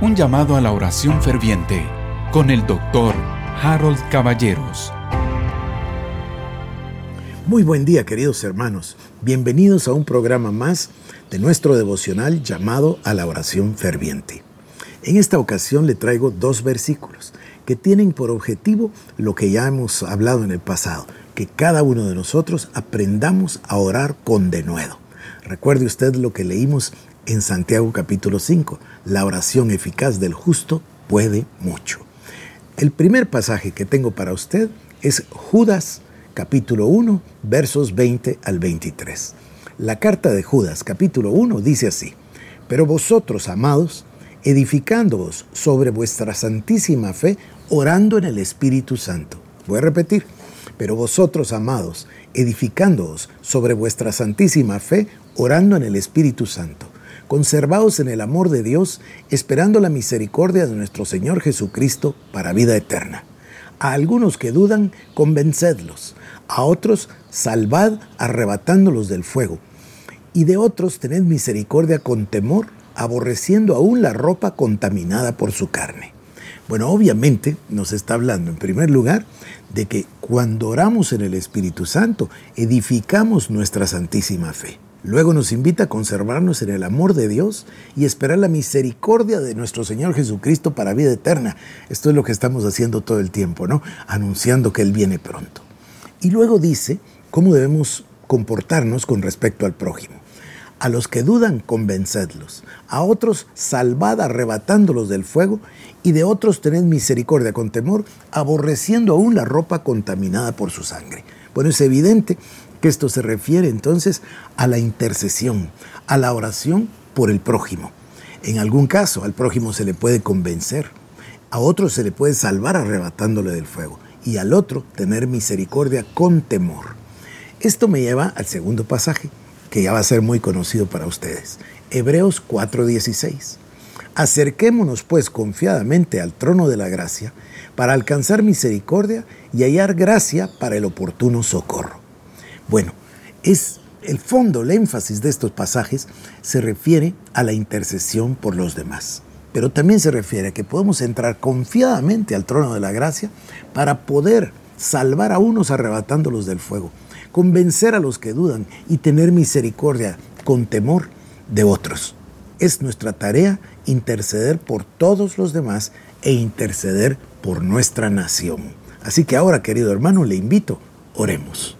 Un llamado a la oración ferviente con el doctor Harold Caballeros. Muy buen día queridos hermanos. Bienvenidos a un programa más de nuestro devocional llamado a la oración ferviente. En esta ocasión le traigo dos versículos que tienen por objetivo lo que ya hemos hablado en el pasado, que cada uno de nosotros aprendamos a orar con denuedo. Recuerde usted lo que leímos en Santiago capítulo 5, la oración eficaz del justo puede mucho. El primer pasaje que tengo para usted es Judas capítulo 1, versos 20 al 23. La carta de Judas capítulo 1 dice así, pero vosotros, amados, edificándoos sobre vuestra santísima fe, orando en el Espíritu Santo. Voy a repetir, pero vosotros, amados, edificándoos sobre vuestra santísima fe, orando en el Espíritu Santo conservados en el amor de Dios, esperando la misericordia de nuestro Señor Jesucristo para vida eterna. A algunos que dudan, convencedlos. A otros, salvad arrebatándolos del fuego. Y de otros, tened misericordia con temor, aborreciendo aún la ropa contaminada por su carne. Bueno, obviamente nos está hablando en primer lugar de que cuando oramos en el Espíritu Santo, edificamos nuestra santísima fe. Luego nos invita a conservarnos en el amor de Dios y esperar la misericordia de nuestro Señor Jesucristo para vida eterna. Esto es lo que estamos haciendo todo el tiempo, ¿no? Anunciando que Él viene pronto. Y luego dice cómo debemos comportarnos con respecto al prójimo. A los que dudan, convencedlos. A otros, salvad arrebatándolos del fuego. Y de otros, tened misericordia con temor, aborreciendo aún la ropa contaminada por su sangre. Bueno, es evidente que esto se refiere entonces a la intercesión, a la oración por el prójimo. En algún caso al prójimo se le puede convencer, a otro se le puede salvar arrebatándole del fuego y al otro tener misericordia con temor. Esto me lleva al segundo pasaje, que ya va a ser muy conocido para ustedes. Hebreos 4:16. Acerquémonos pues confiadamente al trono de la gracia para alcanzar misericordia y hallar gracia para el oportuno socorro. Bueno, es el fondo, el énfasis de estos pasajes se refiere a la intercesión por los demás, pero también se refiere a que podemos entrar confiadamente al trono de la gracia para poder salvar a unos arrebatándolos del fuego, convencer a los que dudan y tener misericordia con temor de otros. Es nuestra tarea interceder por todos los demás e interceder por nuestra nación. Así que ahora, querido hermano, le invito, oremos.